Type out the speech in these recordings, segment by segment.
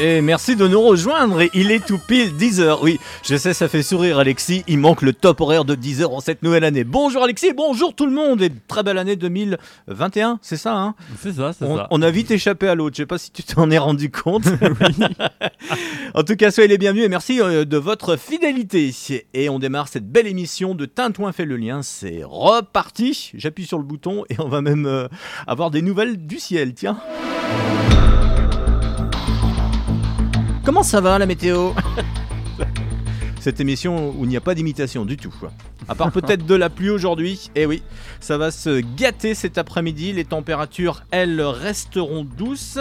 Et merci de nous rejoindre. Il est tout pile 10h. Oui, je sais, ça fait sourire Alexis. Il manque le top horaire de 10h en cette nouvelle année. Bonjour Alexis, bonjour tout le monde. Et très belle année 2021, c'est ça, hein? C'est ça, c'est ça. on a vite échappé à l'autre. Je sais pas si tu t'en es rendu compte. en tout cas, soyez les bienvenus et merci euh, de votre fidélité. Et on démarre cette belle émission de Tintouin fait le lien. C'est reparti. J'appuie sur le bouton et on va même euh, avoir des nouvelles du ciel. Tiens. Comment ça va la météo Cette émission où il n'y a pas d'imitation du tout. À part peut-être de la pluie aujourd'hui. Et oui, ça va se gâter cet après-midi. Les températures, elles, resteront douces.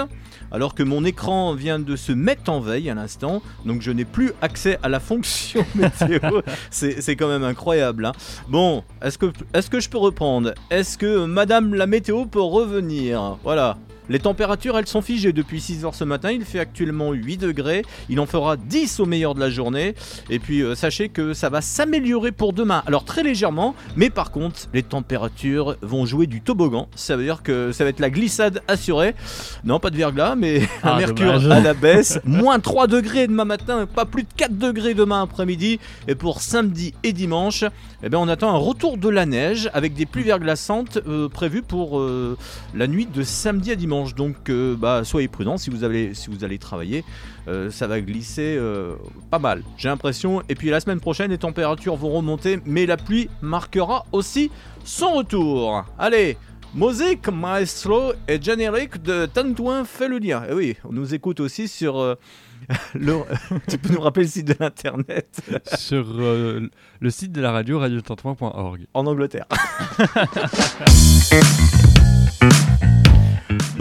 Alors que mon écran vient de se mettre en veille à l'instant. Donc je n'ai plus accès à la fonction météo. C'est quand même incroyable. hein. Bon, est que je peux reprendre? Est-ce que Madame la météo peut revenir? Voilà. Les températures, elles sont figées depuis 6h ce matin. Il fait actuellement 8 degrés. Il en fera 10 au meilleur de la journée. Et puis, euh, sachez que ça va s'améliorer pour demain. Alors, très légèrement. Mais par contre, les températures vont jouer du toboggan. Ça veut dire que ça va être la glissade assurée. Non, pas de verglas, mais un Ah, mercure dommage. à la baisse. Moins 3 degrés demain matin. Pas plus de 4 degrés demain après-midi. Et pour samedi et dimanche, eh ben, on attend un retour de la neige avec des pluies verglaçantes euh, prévues pour euh, la nuit de samedi à dimanche. Donc, euh, bah, soyez prudents si vous, allez, si vous allez travailler. Euh, ça va glisser euh, pas mal, j'ai l'impression. Et puis la semaine prochaine, les températures vont remonter, mais la pluie marquera aussi son retour. Allez, musique, maestro et générique de Tantouin fait le lien. Et oui, on nous écoute aussi sur. euh, le... tu peux nous rappeler le site de l'internet? Sur euh, le site de la radio, radiotintouin.org. en Angleterre.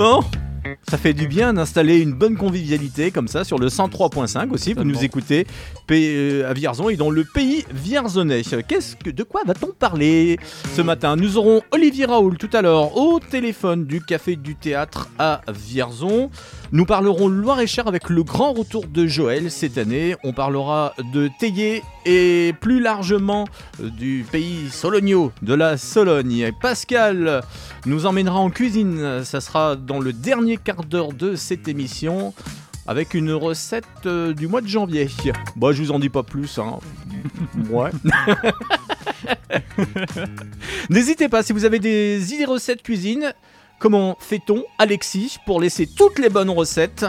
Bon, ça fait du bien d'installer une bonne convivialité comme ça sur le 103.5 aussi. Vous nous écoutez euh, à Vierzon et dans le pays vierzonais. Qu'est-ce que, de quoi va-t-on parler ce matin? Nous aurons Olivier Raoul tout à l'heure au téléphone du Café du Théâtre à Vierzon. Nous parlerons Loire-et-Cher avec le grand retour de Joël cette année. On parlera de Théier et plus largement euh, du pays sologno, de la Sologne. Pascal nous emmènera en cuisine. Ça sera dans le dernier quart d'heure de cette émission. Avec une recette euh, du mois de janvier. Bon, je vous en dis pas plus. Hein. Ouais. N'hésitez pas, si vous avez des idées recettes cuisine, comment fait-on, Alexis, pour laisser toutes les bonnes recettes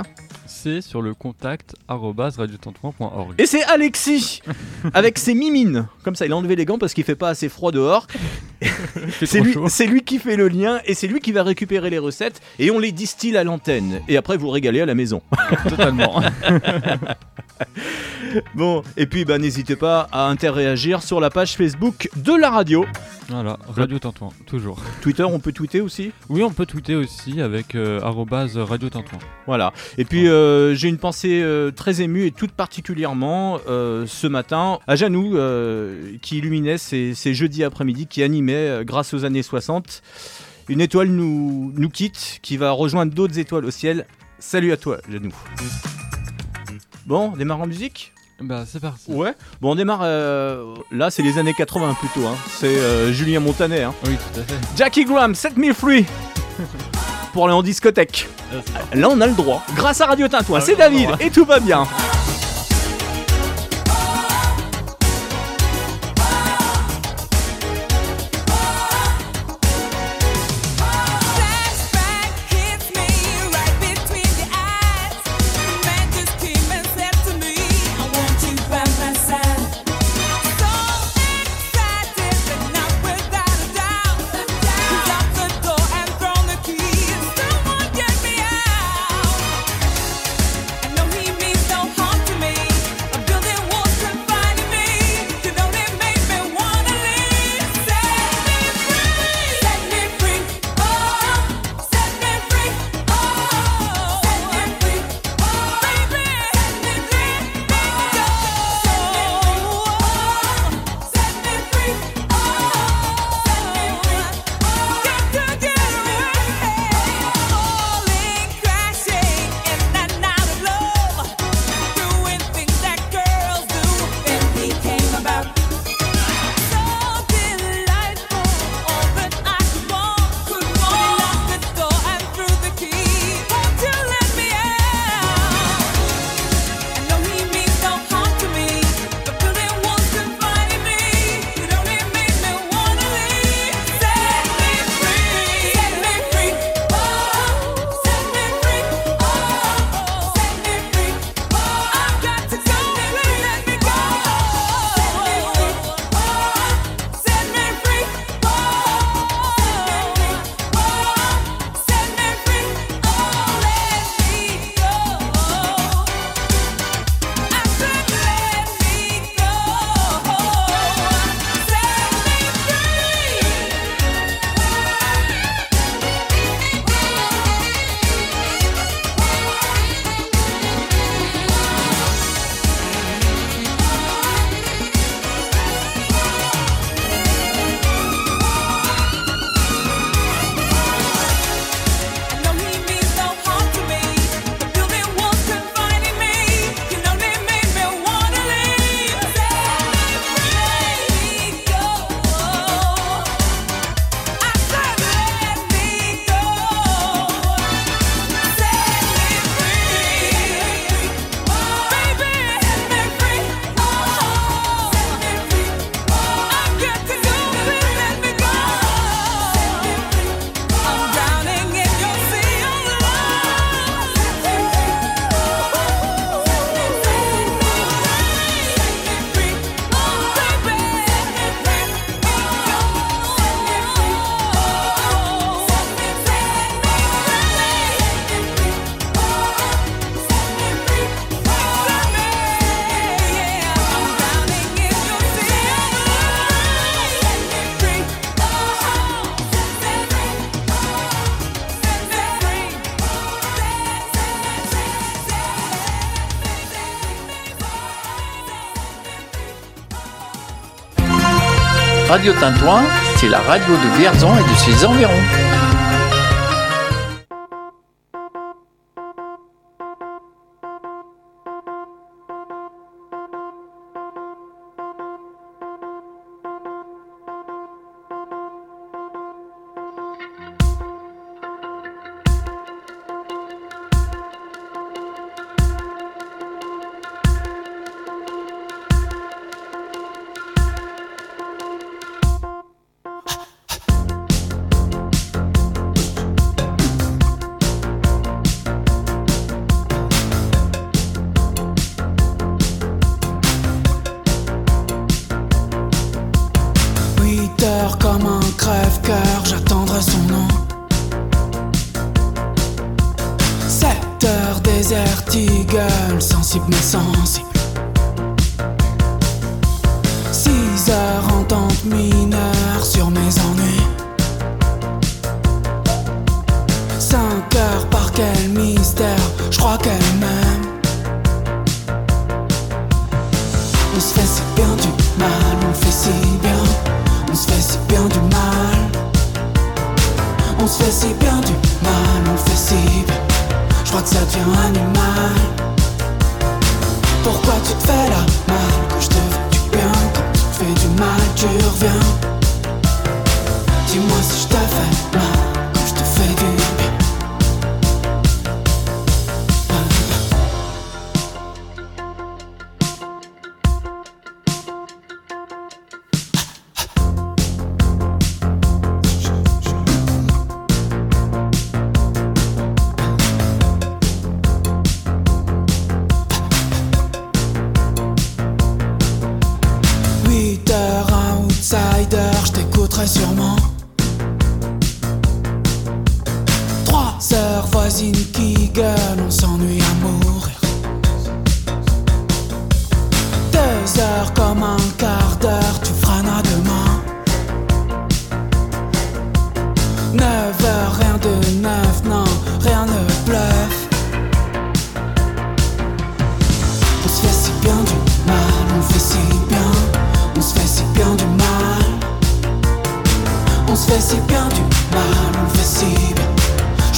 C'est sur le contact radiotintouin.org. Et c'est Alexis, avec ses mimines. Comme ça, il a enlevé les gants parce qu'il fait pas assez froid dehors. C'est lui, qui fait le lien et c'est lui qui va récupérer les recettes et on les distille à l'antenne. Et après, vous régalez à la maison. Totalement. Bon, et puis bah, n'hésitez pas à interréagir sur la page Facebook de la radio. voilà, Radio Tintouin, toujours. Twitter, on peut tweeter aussi? Oui, on peut tweeter aussi avec euh, Radio Tintouin. Voilà. Et puis euh, j'ai une pensée euh, très émue et toute particulièrement euh, ce matin à Janou qui illuminait ces, ces jeudis après-midi, qui animait euh, grâce aux années 60. Une étoile nous, nous quitte, qui va rejoindre d'autres étoiles au ciel. Salut à toi, Janou. Bon, on démarre en musique? Bah, c'est parti. Ouais. Bon, on démarre. euh, là, c'est les années 80 plutôt. Hein. C'est euh, Julien Montanet. Hein. Oui, tout à fait. Jackie Graham, Set Me Free pour aller en discothèque. C'est Là, on a le droit. Grâce à Radio Tintouin, Ah c'est oui, David on a le et tout va bien. Radio Tintouin, c'est la radio de Vierzon et de ses environs. principe naissance.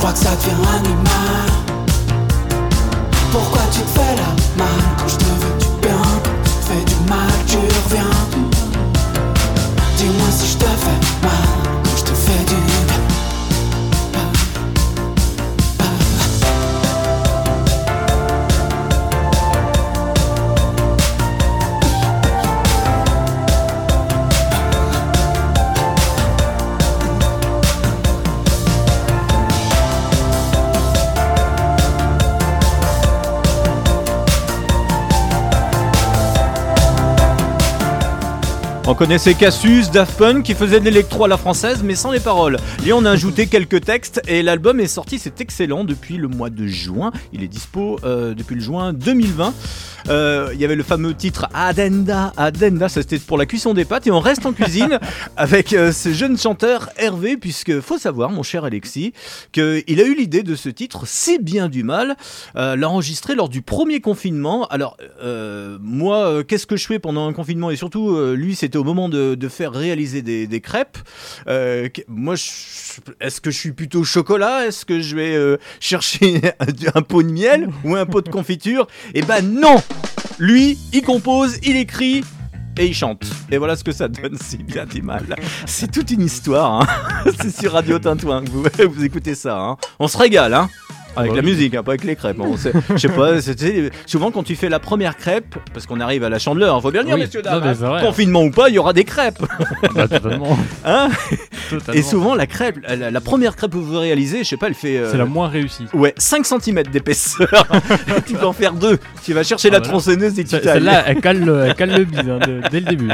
Crois que ça devient animal. Pourquoi tu te fais la mal quand je te veux du bien, tu te fais du mal, tu reviens. On connaissait Cassius, Daft Punk qui faisait de l'électro à la française mais sans les paroles. Et on a ajouté quelques textes et l'album est sorti, c'est excellent depuis le mois de juin. Il est dispo euh, depuis le juin 2020. Euh, Il y avait le fameux titre Adenda, Adenda, ça c'était pour la cuisson des pâtes et on reste en cuisine avec euh, ce jeune chanteur Hervé puisque faut savoir mon cher Alexis qu'il a eu l'idée de ce titre C'est bien du mal, l'a enregistré lors du premier confinement. Alors moi qu'est-ce que je fais pendant un confinement? Et surtout lui c'était au moment de, faire réaliser des, crêpes. Euh, moi est-ce que je suis plutôt chocolat? Est-ce que je vais euh, chercher un pot de miel ou un pot de confiture? Eh ben non Lui, il compose, il écrit et il chante. Et voilà ce que ça donne, c'est bien du mal. C'est toute une histoire. hein. C'est sur Radio Tintouin que vous, vous écoutez ça. hein. On se régale, hein avec la musique, hein, pas avec les crêpes. hein. Je sais pas, souvent quand tu fais la première crêpe, parce qu'on arrive à la chandeleur, faut bien dire, Oui. messieurs, dames, hein, confinement ou pas, il y aura des crêpes. Bah, totalement. Hein totalement. Et souvent, la crêpe, la, la première crêpe que vous réalisez, je sais pas, elle fait. euh, C'est la moins réussie. Ouais, 5 cm d'épaisseur. tu peux en faire deux. Tu vas chercher Ah, la voilà. tronçonneuse et tu. Celle-là, elle cale le, elle cale le bide hein, de- dès le début.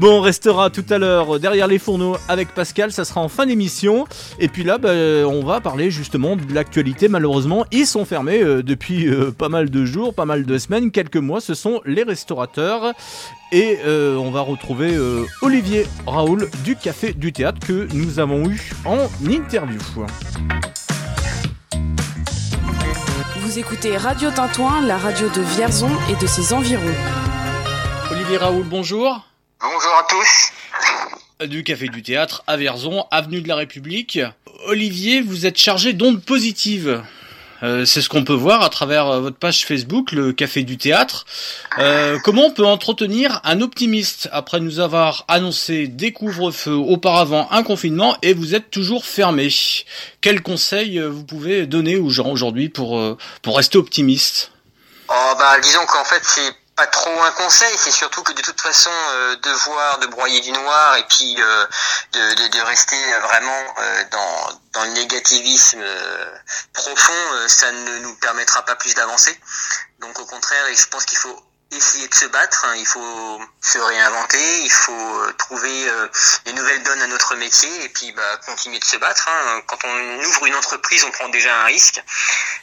Bon, on restera tout à l'heure derrière les fourneaux avec Pascal. Ça sera en fin d'émission. Et puis là, bah, on va parler justement de l'actualité. Malheureusement, ils sont fermés euh, depuis euh, pas mal de jours, pas mal de semaines, quelques mois. Ce sont les restaurateurs. Et euh, on va retrouver euh, Olivier Raoul du Café du Théâtre que nous avons eu en interview. Vous écoutez Radio Tintouin, la radio de Vierzon et de ses environs. Olivier Raoul, bonjour. Bonjour à tous. Du Café du Théâtre à Vierzon, avenue de la République. Olivier, vous êtes chargé d'ondes positives. Euh, c'est ce qu'on peut voir à travers euh, votre page Facebook, le Café du Théâtre. Euh, comment on peut entretenir un optimiste après nous avoir annoncé des couvre-feux, auparavant un confinement, et vous êtes toujours fermé? Quels conseils euh, vous pouvez donner aux gens aujourd'hui pour, euh, pour rester optimiste? Oh bah disons qu'en fait c'est pas trop un conseil, c'est surtout que de toute façon euh, de voir, de broyer du noir et puis euh, de, rester vraiment euh, dans, dans le négativisme euh, profond, euh, ça ne nous permettra pas plus d'avancer. Donc au contraire, et je pense qu'il faut essayer de se battre, hein, il faut se réinventer, il faut euh, trouver euh, des nouvelles donnes à notre métier et puis bah, continuer de se battre. hein. Quand on ouvre une entreprise, on prend déjà un risque.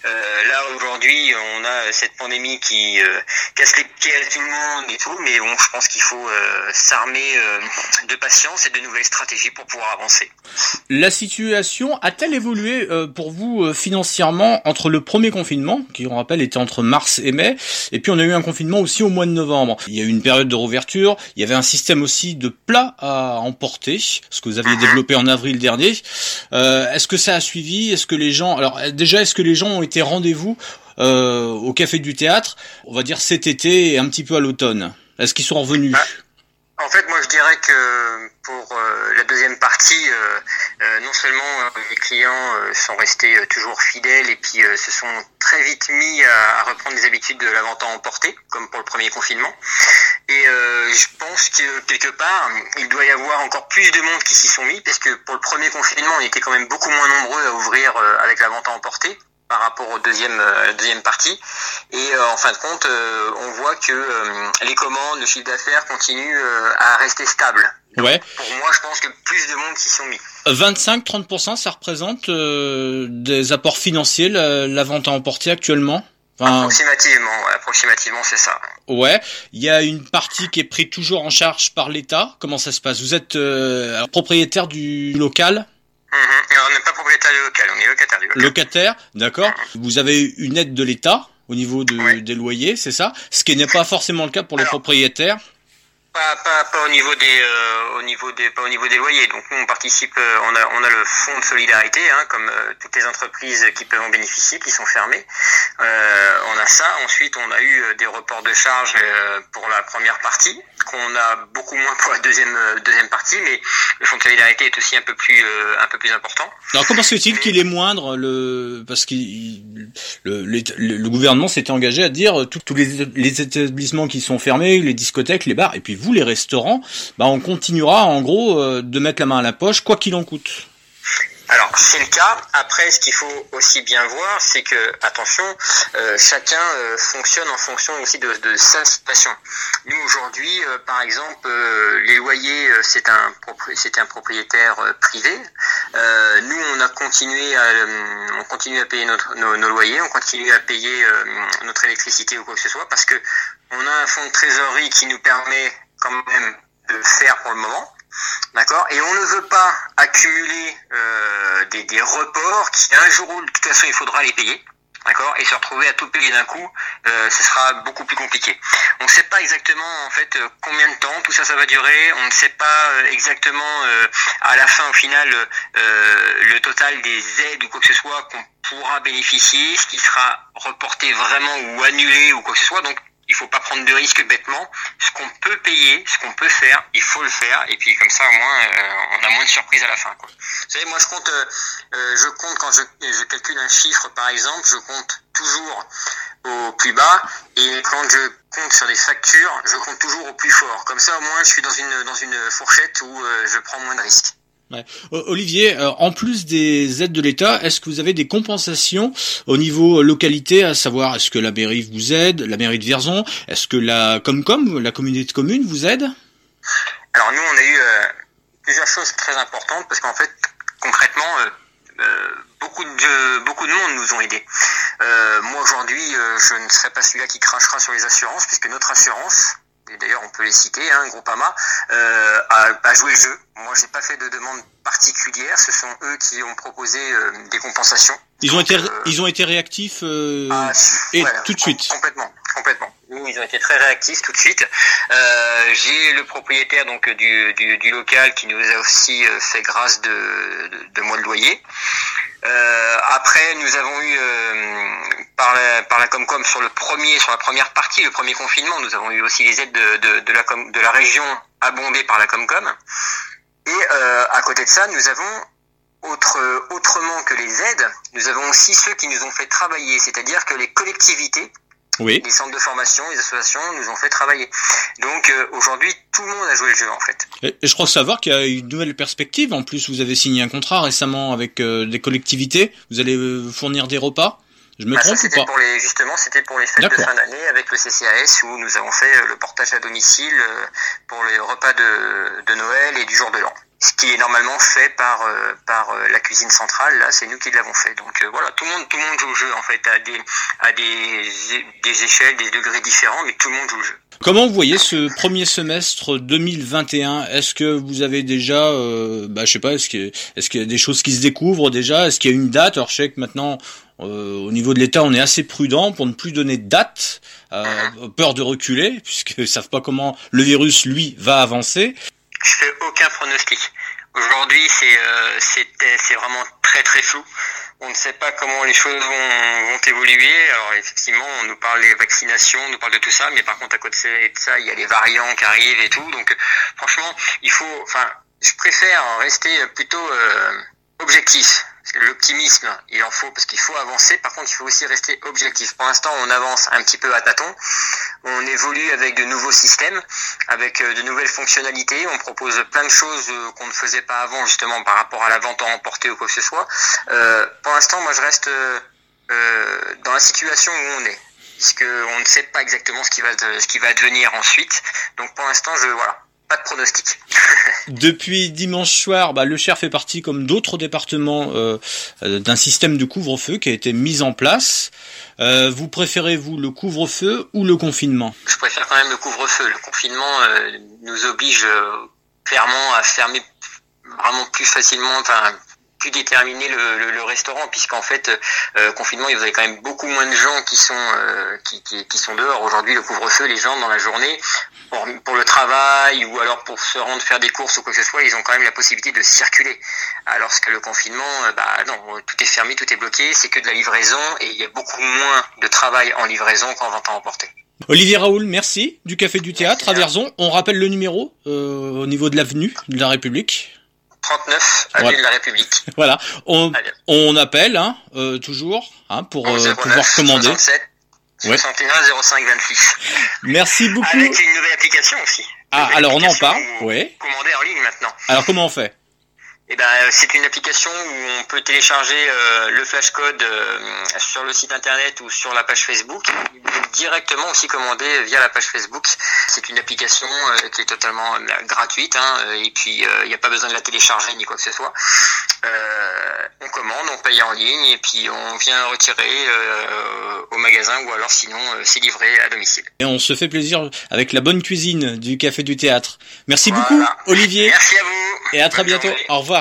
Euh, là aujourd'hui, on a cette pandémie qui euh, casse les pieds à tout le monde et tout, mais bon, je pense qu'il faut euh, s'armer euh, de patience et de nouvelles stratégies pour pouvoir avancer. La situation a-t-elle évolué euh, pour vous euh, financièrement entre le premier confinement, qui on rappelle était entre mars et mai, et puis on a eu un confinement aussi au mois de novembre. Il y a eu une période de rouverture, il y avait un système aussi de plats à emporter, ce que vous aviez développé en avril dernier. Euh, est-ce que ça a suivi? Est-ce que les gens, alors déjà, est-ce que les gens ont été rendez-vous euh, au café du théâtre, on va dire cet été et un petit peu à l'automne? Est-ce qu'ils sont revenus? En fait, moi, je dirais que pour euh, la deuxième partie, euh, euh, non seulement euh, les clients euh, sont restés toujours fidèles et puis se sont très vite mis à, à reprendre les habitudes de la vente à emporter, comme pour le premier confinement. Et je pense que quelque part, il doit y avoir encore plus de monde qui s'y sont mis, parce que pour le premier confinement, on était quand même beaucoup moins nombreux à ouvrir avec la vente à emporter par rapport au deuxième, euh, deuxième partie. Et euh, en fin de compte, euh, on voit que les commandes, le chiffre d'affaires continue à rester stable. Ouais. Pour moi, je pense que plus de monde s'y sont mis. 25-30%, ça représente euh, des apports financiers, la, la vente à emporter actuellement? Enfin, Approximativement, ouais, approximativement, c'est ça. ouais. Il y a une partie qui est prise toujours en charge par l'État. Comment ça se passe? Vous êtes euh, propriétaire du local? Mhm. Alors, on n'est pas propriétaire du local, on est locataire du local. Locataire, d'accord Vous avez une aide de l'État au niveau de- des loyers, c'est ça? Ce qui n'est pas forcément le cas pour les Alors, propriétaires. Pas, pas, pas au niveau des, euh, au niveau des, pas au niveau des loyers. Donc nous, on participe, euh, on a, on a le fonds de solidarité, hein, comme euh, toutes les entreprises qui peuvent en bénéficier, qui sont fermées. Euh, on a ça. Ensuite, on a eu euh, des reports de charges euh, pour la première partie, qu'on a beaucoup moins pour la deuxième, euh, deuxième partie, mais le fonds de solidarité est aussi un peu plus, euh, un peu plus important. Alors comment se fait-il qu'il est moindre le parce que le, le, le gouvernement s'était engagé à dire tous tous les, les établissements qui sont fermés, les discothèques, les bars, et puis vous les restaurants, bah on continuera en gros euh, de mettre la main à la poche quoi qu'il en coûte. Alors c'est le cas. Après, ce qu'il faut aussi bien voir, c'est que attention, euh, chacun euh, fonctionne en fonction aussi de, de sa situation. Nous aujourd'hui, euh, par exemple, euh, les loyers, euh, c'est un c'était un propriétaire privé. Nous, on a continué à, on continue à payer notre, nos, nos loyers, on continue à payer notre électricité ou quoi que ce soit, parce que on a un fonds de trésorerie qui nous permet quand même de faire pour le moment. D'accord Et on ne veut pas accumuler euh, des, des reports qui, un jour où, de toute façon, il faudra les payer. D'accord Et se retrouver à tout payer d'un coup, euh, ce sera beaucoup plus compliqué. On ne sait pas exactement en fait euh, combien de temps tout ça ça va durer. On ne sait pas euh, exactement euh, à la fin au final euh, le total des aides ou quoi que ce soit qu'on pourra bénéficier, ce qui sera reporté vraiment ou annulé ou quoi que ce soit. Donc il faut pas prendre de risques bêtement. Ce qu'on peut payer, ce qu'on peut faire, il faut le faire. Et puis comme ça, au moins, euh, on a moins de surprises à la fin. Quoi. Vous savez, moi, je compte, euh, euh, je compte quand je, calcule un chiffre, par exemple, je compte toujours au plus bas. Et quand je compte sur des factures, je compte toujours au plus fort. Comme ça, au moins, je suis dans une dans une fourchette où je prends moins de risques. Olivier, euh, en plus des aides de l'État, est-ce que vous avez des compensations au niveau localité, à savoir est-ce que la mairie vous aide, la mairie de Vierzon, est-ce que la Comcom, la communauté de communes, vous aide? Alors nous, on a eu euh, plusieurs choses très importantes parce qu'en fait, concrètement, euh, beaucoup de beaucoup de monde nous ont aidés. Moi aujourd'hui, je ne serai pas celui-là qui crachera sur les assurances puisque notre assurance, d'ailleurs on peut les citer, hein, Groupama, euh, a, a joué le jeu. Moi, j'ai pas fait de demande particulière. Ce sont eux qui ont proposé euh, des compensations. Ils ont été, euh, ils ont été réactifs euh, ah, et ouais, tout de suite. Complètement, complètement. Nous, ils ont été très réactifs tout de suite. Euh, J'ai le propriétaire donc du, du, du local qui nous a aussi euh, fait grâce de, de, de mois de loyer. Euh, après, nous avons eu euh, par la par la Comcom sur le premier sur la première partie, le premier confinement, nous avons eu aussi les aides de, de, de la de la région abondées par la Comcom. Et euh, à côté de ça, nous avons autre, autrement que les aides, nous avons aussi ceux qui nous ont fait travailler, c'est-à-dire que les collectivités, Oui. les centres de formation, les associations nous ont fait travailler. Donc euh, aujourd'hui, tout le monde a joué le jeu en fait. Et et je crois savoir qu'il y a une nouvelle perspective. En plus, vous avez signé un contrat récemment avec euh, des collectivités. Vous allez euh, fournir des repas. Je me Bah, ça trompe ou c'était pas pour les justement c'était pour les fêtes de fin d'année avec le CCAS où nous avons fait euh, le portage à domicile pour les repas de, de Noël et du jour de l'an. Ce qui est normalement fait par euh, par euh, la cuisine centrale, là c'est nous qui l'avons fait. Donc euh, voilà, tout le monde tout le monde joue au jeu en fait à des à des des échelles, des degrés différents, mais tout le monde joue au jeu. Comment vous voyez ce premier semestre 2021 Est-ce que vous avez déjà, euh, bah, je sais pas, est-ce qu'il y, a- est-ce qu'il y a des choses qui se découvrent déjà? Est-ce qu'il y a une date? Alors je sais que maintenant, euh, au niveau de l'État, on est assez prudent pour ne plus donner de date, euh, peur de reculer, puisqu'ils savent pas comment le virus, lui, va avancer. Je fais aucun pronostic. Aujourd'hui, c'est euh, c'est vraiment très très flou. On ne sait pas comment les choses vont, vont évoluer. Alors effectivement, on nous parle des vaccinations, on nous parle de tout ça, mais par contre à côté de ça, il y a les variants qui arrivent et tout. Donc franchement, il faut, enfin, je préfère rester plutôt euh, objectif. L'optimisme, il en faut parce qu'il faut avancer. Par contre, il faut aussi rester objectif. Pour l'instant, on avance un petit peu à tâtons. On évolue avec de nouveaux systèmes, avec euh, de nouvelles fonctionnalités. On propose plein de choses euh, qu'on ne faisait pas avant, justement par rapport à la vente en emporté ou quoi que ce soit. Euh, pour l'instant, moi, je reste euh, euh, dans la situation où on est, puisque on ne sait pas exactement ce qui va ce qui va advenir ensuite. Donc, pour l'instant, je voilà, pas de pronostic. Depuis dimanche soir, bah, le Cher fait partie, comme d'autres départements, euh, euh, d'un système de couvre-feu qui a été mis en place. Euh, vous préférez vous le couvre-feu ou le confinement? Je préfère quand même le couvre-feu. Le confinement euh, nous oblige euh, clairement à fermer vraiment plus facilement, enfin plus déterminer le, le, le restaurant, puisqu'en fait, euh, confinement, il y avait quand même beaucoup moins de gens qui sont euh, qui, qui, qui sont dehors. Aujourd'hui, le couvre-feu, les gens dans la journée, pour, pour le travail ou alors pour se rendre faire des courses ou quoi que ce soit, ils ont quand même la possibilité de circuler. Alors que le confinement, euh, bah non, tout est fermé, tout est bloqué, c'est que de la livraison et il y a beaucoup moins de travail en livraison qu'en vente à emporter. Olivier Raoul, merci du Café du Théâtre à Merci. Verzon. On rappelle le numéro euh, au niveau de l'avenue de la République. 39 avenue de la République. Voilà, on, on appelle hein, euh, toujours hein, pour euh, 09 pouvoir commander. 67 Ouais. 61 05 26. Merci beaucoup. Avec une nouvelle application aussi. Ah, alors on en parle. Ouais. Commander en ligne maintenant. Alors comment on fait? Eh ben, euh, c'est une application où on peut télécharger euh, le flashcode euh, sur le site internet ou sur la page Facebook. Directement aussi commander via la page Facebook. C'est une application euh, qui est totalement gratuite hein, et puis il n'y a pas besoin de la télécharger ni quoi que ce soit. On commande, on paye en ligne et puis on vient retirer au magasin ou alors sinon c'est livré à domicile. Et on se fait plaisir avec la bonne cuisine du Café du Théâtre. Merci Voilà. beaucoup Olivier Merci à vous. et à très Bonne bientôt. journée. Au revoir.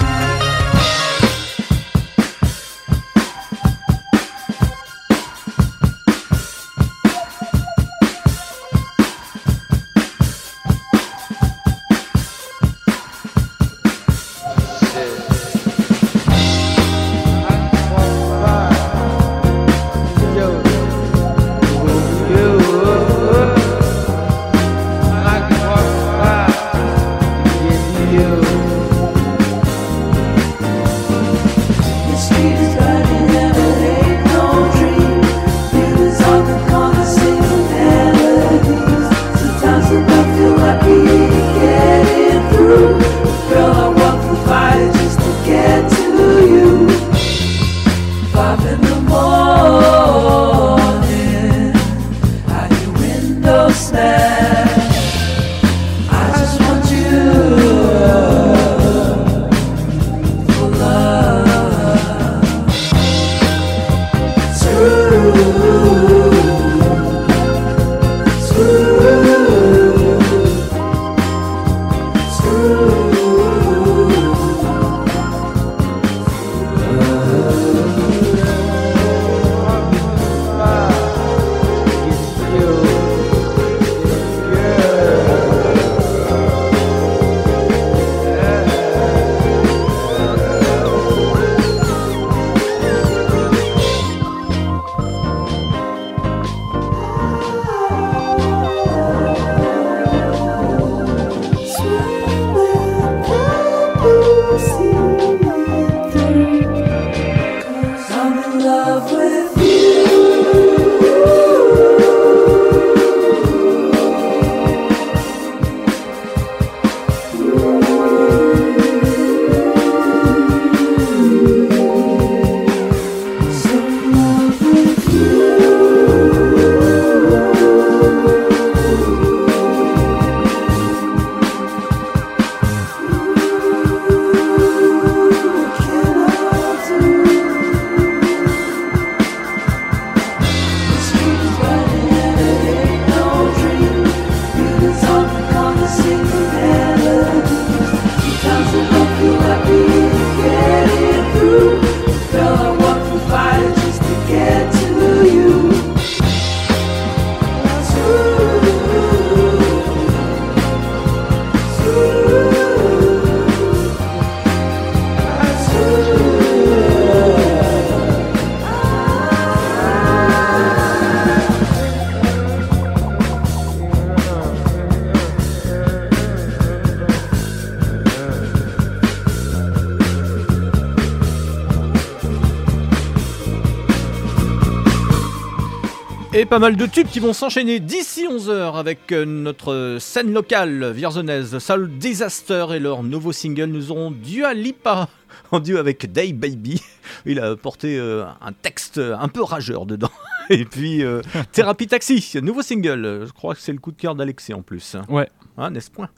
Pas mal de tubes qui vont s'enchaîner d'ici 11h avec euh, notre scène locale vierzonnaise Soul Disaster et leur nouveau single. Nous aurons Dua Lipa en duo avec Day Baby. Il a porté euh, un texte un peu rageur dedans. Et puis euh, Thérapie Taxi, nouveau single. Je crois que c'est le coup de cœur d'Alexis en plus. Ouais. Ah, n'est-ce point,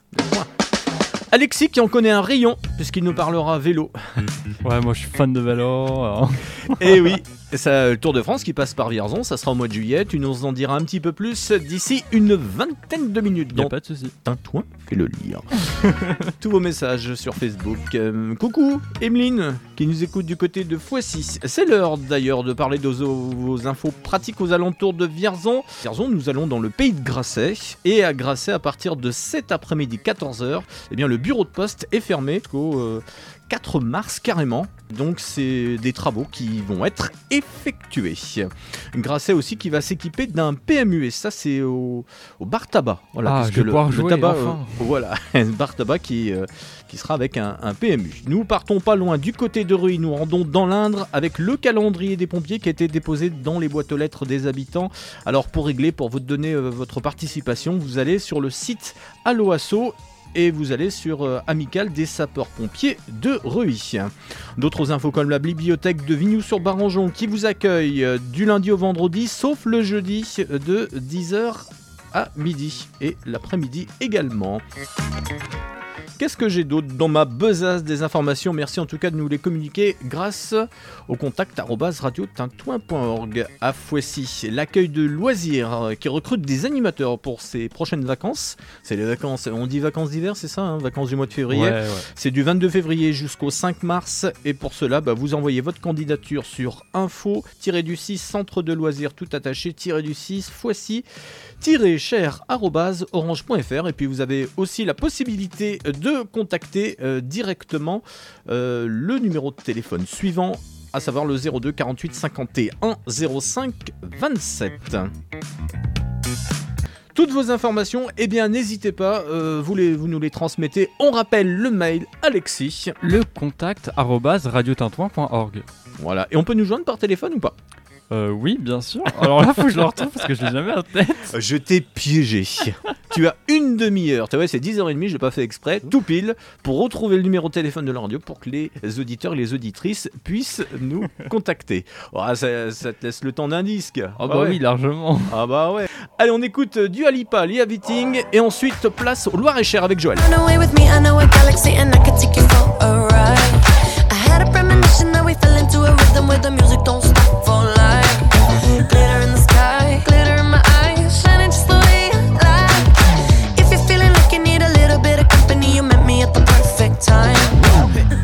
Alexis qui en connaît un rayon, puisqu'il nous parlera vélo. Ouais, moi je suis fan de vélo. alors. Et oui, ça, le Tour de France qui passe par Vierzon, ça sera au mois de juillet. Tu nous en diras un petit peu plus d'ici une vingtaine de minutes. Donc, pas de souci. Tintouin fait le lire. Tous vos messages sur Facebook. Euh, coucou, Emeline, qui nous écoute du côté de Foissy. C'est l'heure d'ailleurs de parler de vos, vos infos pratiques aux alentours de Vierzon. Vierzon, nous allons dans le pays de Grasset. Et à Grasset, à partir de cet après-midi 14h, eh bien, le bureau de poste est fermé jusqu'au euh, 4 mars carrément. Donc c'est des travaux qui vont être effectués. Grasset aussi qui va s'équiper d'un PMU et ça c'est au, au bar tabac. Voilà, Ah, puisque je vais le, pouvoir le jouer, tabac, enfin. euh, voilà, un bar tabac qui, euh, qui sera avec un, un PMU. Nous partons pas loin du côté de Ruy, nous rendons dans l'Indre avec le calendrier des pompiers qui a été déposé dans les boîtes aux lettres des habitants. Alors pour régler, pour vous donner euh, votre participation, vous allez sur le site Alloasso et vous allez sur euh, Amical des sapeurs-pompiers de Reuilly. D'autres infos comme la bibliothèque de Vignoux-sur-Barangeon qui vous accueille euh, du lundi au vendredi, sauf le jeudi euh, de 10h à midi et l'après-midi également. Qu'est-ce que j'ai d'autre dans ma besace des informations Merci en tout cas de nous les communiquer grâce au contact arobase radiotintouin.org à Fouessy. L'accueil de loisirs euh, qui recrute des animateurs pour ses prochaines vacances. C'est les vacances, on dit vacances d'hiver, c'est ça hein Vacances du mois de février. Ouais, ouais. C'est du 22 février jusqu'au 5 mars et pour cela, bah, vous envoyez votre candidature sur info-du-6 centre de loisirs tout attaché-du-6 foissy cher orange.fr et puis vous avez aussi la possibilité de contacter euh, directement euh, le numéro de téléphone suivant à savoir le 02 48 51 05 27 toutes vos informations, eh bien n'hésitez pas, euh, vous, les, vous nous les transmettez. On rappelle le mail Alexis. Le contact radiotintouin.org. Voilà. Et on peut nous joindre par téléphone ou pas? Euh, oui, bien sûr. Alors là, faut que je le retrouve parce que je l'ai jamais en tête. Je t'ai piégé. tu as une demi-heure. Tu vois, c'est 10h30, je l'ai pas fait exprès, tout pile, pour retrouver le numéro de téléphone de la radio pour que les auditeurs et les auditrices puissent nous contacter. Oh, ça, ça te laisse le temps d'un disque. Ah bah ouais. oui, largement. Ah bah ouais. Allez, on écoute euh, du Alipa, Lia Vitting, et ensuite place au Loir-et-Cher avec Joël. Run away with me, I know a galaxy and I could take you for a ride. I had a premonition that we fell into a rhythm where the music don't stop for time.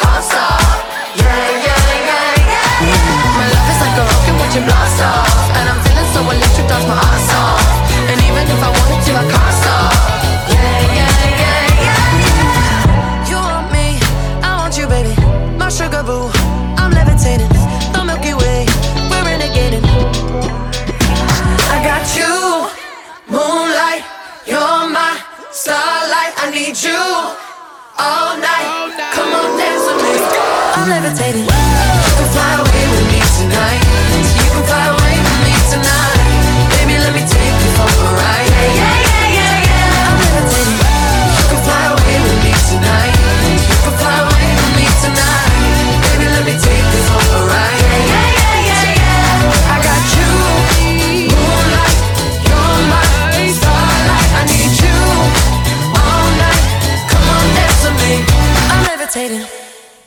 Khansa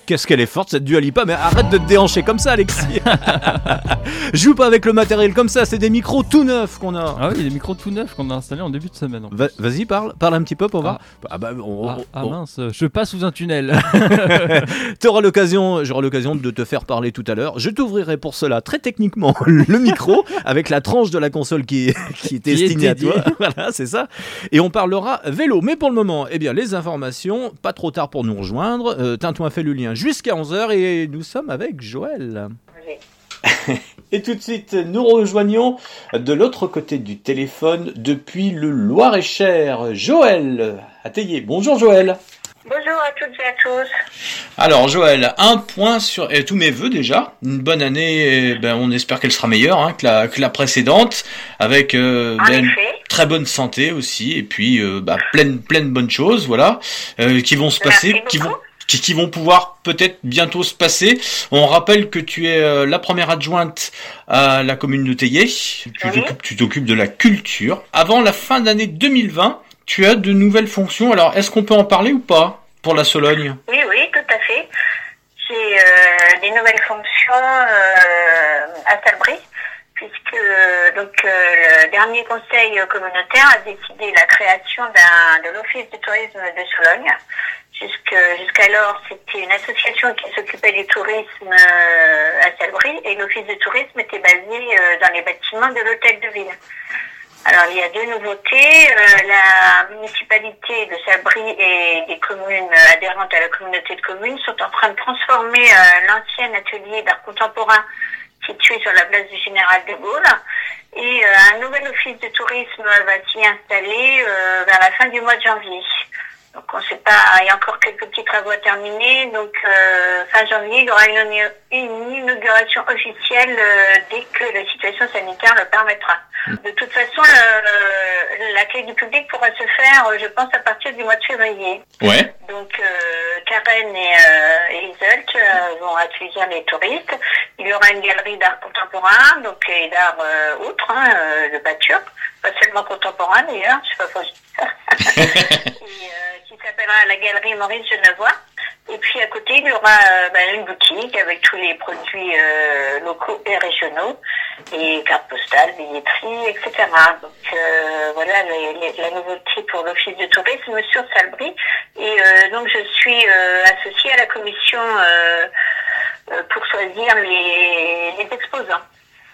Qu'est-ce qu'elle est forte cette Dua Lipa, mais arrête de te déhancher comme ça, Alexis. Joue pas avec le matériel comme ça, c'est des micros tout neufs qu'on a. Ah oui, des micros tout neufs qu'on a installés en début de semaine. en Va- Vas-y, parle, parle un petit peu pour voir. Ah bah, on- Ah, on- ah on- mince, je passe sous un tunnel. T'auras l'occasion, j'aurai l'occasion de te faire parler tout à l'heure. Je t'ouvrirai pour cela très techniquement le micro avec la tranche de la console qui qui est Qui est destinée à dédiée. toi. Voilà, c'est ça. Et on parlera vélo. Mais pour le moment, eh bien, les informations, pas trop tard pour nous rejoindre. Euh, Tintouin fait le lien jusqu'à 11h et nous sommes avec Joël. Et tout de suite, nous rejoignons de l'autre côté du téléphone depuis le Loir-et-Cher, Joël Atelier. Bonjour Joël. Bonjour à toutes et à tous. Alors Joël, un point sur et tous mes vœux déjà. Une bonne année, eh ben, on espère qu'elle sera meilleure hein, que, la, que la précédente, avec euh, En ben, très bonne santé aussi, et puis euh, bah, plein, plein de bonnes choses, voilà, euh, qui vont se passer, Merci qui vont. Qui, qui vont pouvoir peut-être bientôt se passer. On rappelle que tu es euh, la première adjointe à la commune de Théier. Tu t'occupes- de la culture. Avant la fin d'année 2020, tu as de nouvelles fonctions. Alors, est-ce qu'on peut en parler ou pas pour la Sologne? Oui, oui, tout à fait. J'ai euh, des nouvelles fonctions euh, à Salbris, puisque euh, donc euh, le dernier conseil communautaire a décidé la création d'un de l'office de tourisme de Sologne. Jusqu'alors, c'était une association qui s'occupait du tourisme euh, à Salbris et l'office de tourisme était basé euh, dans les bâtiments de l'hôtel de ville. Alors, il y a deux nouveautés. Euh, la municipalité de Sabri et des communes adhérentes à la communauté de communes sont en train de transformer l'ancien atelier d'art contemporain situé sur la place du Général de Gaulle. Et un nouvel office de tourisme va s'y installer vers la fin du mois de janvier. Donc on ne sait pas, il y a encore quelques petits travaux à terminer. Donc euh, fin janvier, il y aura une, une inauguration officielle euh, dès que la situation sanitaire le permettra. De toute façon, le- l'accueil du public pourra se faire, euh, je pense, à partir du mois de février. Ouais. Donc euh, Karen et, euh, euh, vont accueillir les touristes. Il y aura une galerie d'art contemporain, donc et d'art autre, hein, de peinture, pas seulement contemporain d'ailleurs, je sais pas pourquoi je dis ça. et, euh, qui s'appellera la galerie Maurice Genevois. Et puis à côté, il y aura euh, ben, une boutique avec tous les produits euh, locaux et régionaux, et cartes postales, billetteries, etc. Donc euh, voilà les- les- la nouveauté pour l'office de tourisme sur Salbris. Et euh, donc je suis euh, associée à la commission pour choisir les, les exposants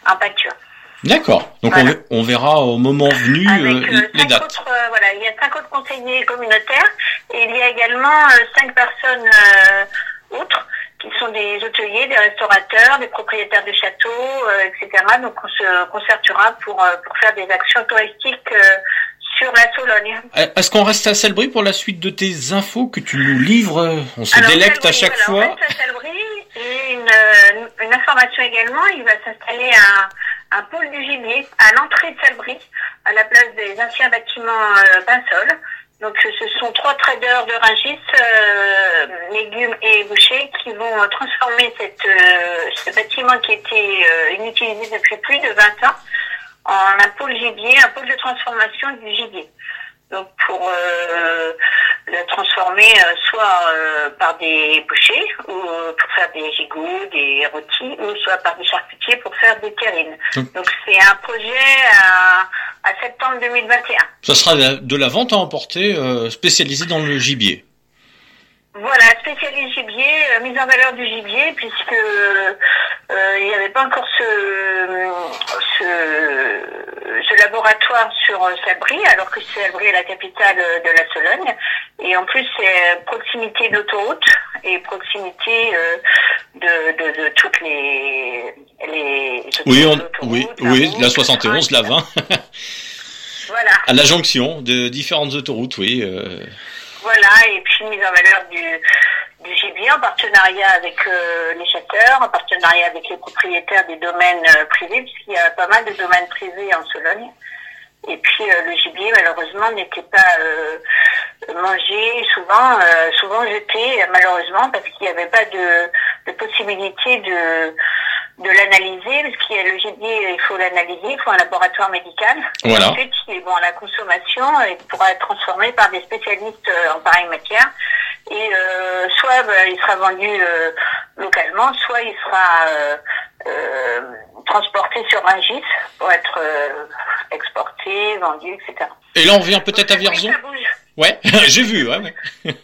en peinture. D'accord. Donc on, ve- on verra au moment venu euh, Avec, euh, les dates. autres, euh, voilà, il y a cinq autres conseillers communautaires et il y a également euh, cinq personnes euh, autres qui sont des hôteliers, des restaurateurs, des propriétaires de châteaux, euh, etc. Donc on se concertera pour, euh, pour faire des actions touristiques euh, sur la Sologne. Est-ce qu'on reste à Salbris pour la suite de tes infos que tu nous livres On se Alors, délecte à chaque voilà, fois. En fait, à Salbris, j'ai une, une information également. Il va s'installer un, un pôle du gibier à l'entrée de Salbris, à la place des anciens bâtiments euh, Pinsol. Donc, ce sont trois traders de Rungis, euh, légumes et bouchers, qui vont euh, transformer cette, euh, ce bâtiment qui était euh, inutilisé depuis plus de 20 ans en un pôle gibier, un pôle de transformation du gibier. Donc pour euh, le transformer euh, soit euh, par des bouchers ou euh, pour faire des gigots, des rôtis, ou soit par des charcutiers pour faire des terrines. Donc- Donc c'est un projet à, à septembre 2021. Ça sera de la- de la vente à emporter euh, spécialisée dans le gibier. Voilà, spécialiste gibier, euh, mise en valeur du gibier, puisque euh, il n'y avait pas encore ce, ce laboratoire sur euh, Sabri, alors que Sabri est la capitale de la Sologne. Et en plus, c'est proximité de l'autoroute et proximité de, de, toutes les, les oui, on, oui, la oui, la 71, la 20. voilà. À la jonction de différentes autoroutes, oui. Voilà, et puis mise en valeur du, gibier en partenariat avec euh, les chasseurs, en partenariat avec les propriétaires des domaines euh, privés, puisqu'il y a pas mal de domaines privés en Sologne. Et puis euh, le gibier, malheureusement, n'était pas mangé, souvent, souvent jeté, malheureusement, parce qu'il n'y avait pas de possibilité de, de l'analyser, parce qu'il y a le gibier, il faut l'analyser, il faut un laboratoire médical. Voilà. Ensuite, il est bon à la consommation, il pourra être transformé par des spécialistes euh, en pareille matière. Et euh, soit bah, il sera vendu euh, localement, soit il sera euh, euh, transporté sur un gîte pour être euh, exporté, vendu, etc. Et là, on revient peut-être à Vierzon. Ouais, j'ai vu, ouais, ouais.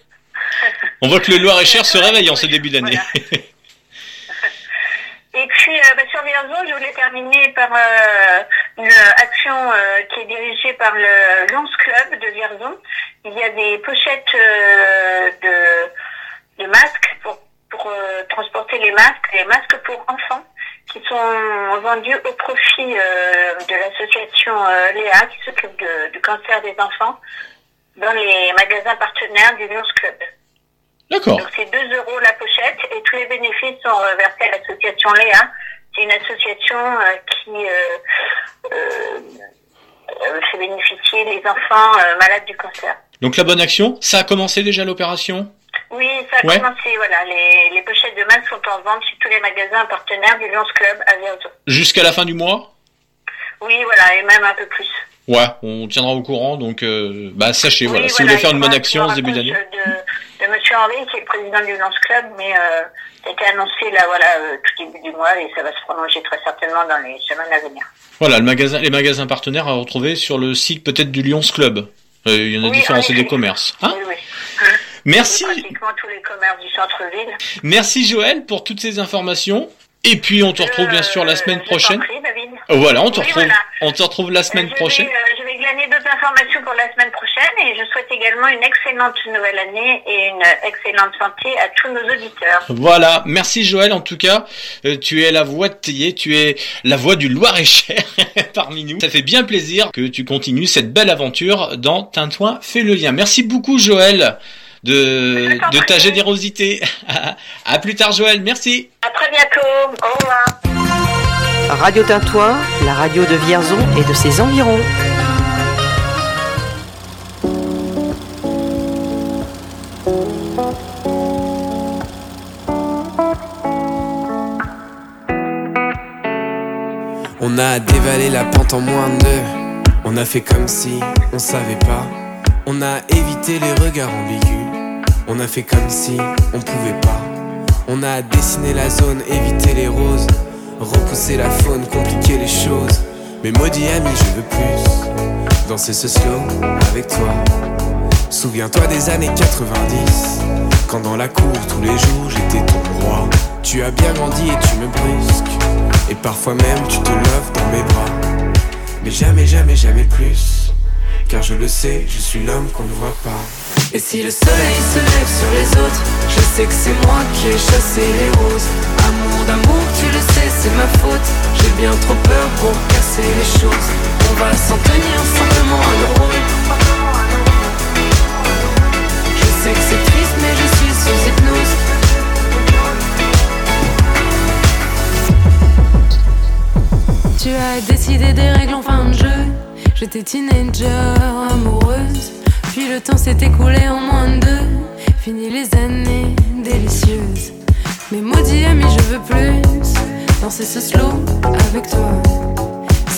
On voit que le Loir-et-Cher se réveille en ce début d'année. Et puis euh, bah, sur Vierzon, je voulais terminer par euh, une action euh, qui est dirigée par le Lions Club de Vierzon. Il y a des pochettes euh, de, de masques pour, pour euh, transporter les masques, les masques pour enfants qui sont vendus au profit de l'association Léa qui s'occupe du cancer des enfants dans les magasins partenaires du Lions Club. D'accord. Donc c'est 2 euros la pochette et tous les bénéfices sont versés à l'association Léa. C'est une association euh, qui euh, euh, fait bénéficier les enfants malades du cancer. Donc la bonne action, ça a commencé déjà l'opération? Oui, ça a Ouais. commencé, voilà. Les, les pochettes de masques sont en vente chez tous les magasins partenaires du Lions Club à. Jusqu'à la fin du mois? Oui, voilà, et même un peu plus. Ouais, on tiendra au courant, donc euh, bah sachez, Oui, voilà, si vous voulez faire une bonne action ce début d'année. De, de Monsieur Henri, qui est le président du Lance Club, mais euh, ça a été annoncé là, voilà, euh, tout début du mois et ça va se prolonger très certainement dans les semaines à venir. Voilà, le magasin, les magasins partenaires à retrouver sur le site peut-être du Lyons Club. Euh, il y en a Oui, différents, en c'est des commerces. Hein oui, oui. Merci. Pratiquement tous les commerces du centre-ville. Merci Joël pour toutes ces informations. Et puis on te retrouve bien sûr la semaine prochaine. David. Voilà, on te Oui, retrouve, voilà. on te retrouve la semaine je prochaine. Vais, euh, je vais glaner d'autres informations pour la semaine prochaine et je souhaite également une excellente nouvelle année et une excellente santé à tous nos auditeurs. Voilà, merci Joël en tout cas. Euh, tu es la voix de Théier, tu es la voix du Loir-et-Cher parmi nous. Ça fait bien plaisir que tu continues cette belle aventure dans Tintouin fait le lien. Merci beaucoup Joël de, de ta générosité. à plus tard Joël, merci. À très bientôt. Au revoir. Radio Tintouin, la radio de Vierzon et de ses environs. On a dévalé la pente en moins de deux. On a fait comme si on savait pas. On a évité les regards ambigus. On a fait comme si on pouvait pas. On a dessiné la zone, évité les roses. Repousser la faune, compliquer les choses. Mais maudit ami, je veux plus. Danser ce slow avec toi. Souviens-toi des années 90. Quand dans la cour tous les jours j'étais ton roi. Tu as bien grandi et tu me brusques. Et parfois même tu te lèves dans mes bras. Mais jamais, jamais, jamais plus. Car je le sais, je suis l'homme qu'on ne voit pas. Et si le soleil se lève sur les autres, je sais que c'est moi qui ai chassé les roses. Amour d'amour, tu le sais, c'est ma faute. J'ai bien trop peur pour casser les choses. On va s'en tenir simplement à nos rôles. Je sais que c'est triste, mais je suis sous hypnose. Tu as décidé des règles en fin de jeu. J'étais teenager, amoureuse. Puis le temps s'est écoulé en moins de deux. Fini les années délicieuses. Mais maudit ami, je veux plus danser ce slow avec toi.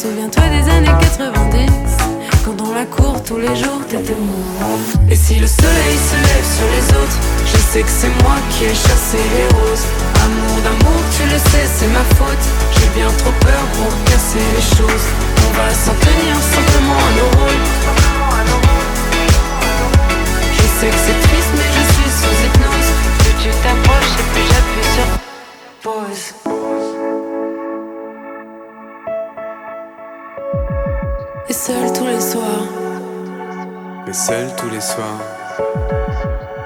Souviens-toi des années 90. Quand dans la cour tous les jours t'étais moi. Et si le soleil se lève sur les autres, je sais que c'est moi qui ai chassé les roses. Amour d'amour, tu le sais, c'est ma faute. J'ai bien trop peur pour casser seul tous les soirs,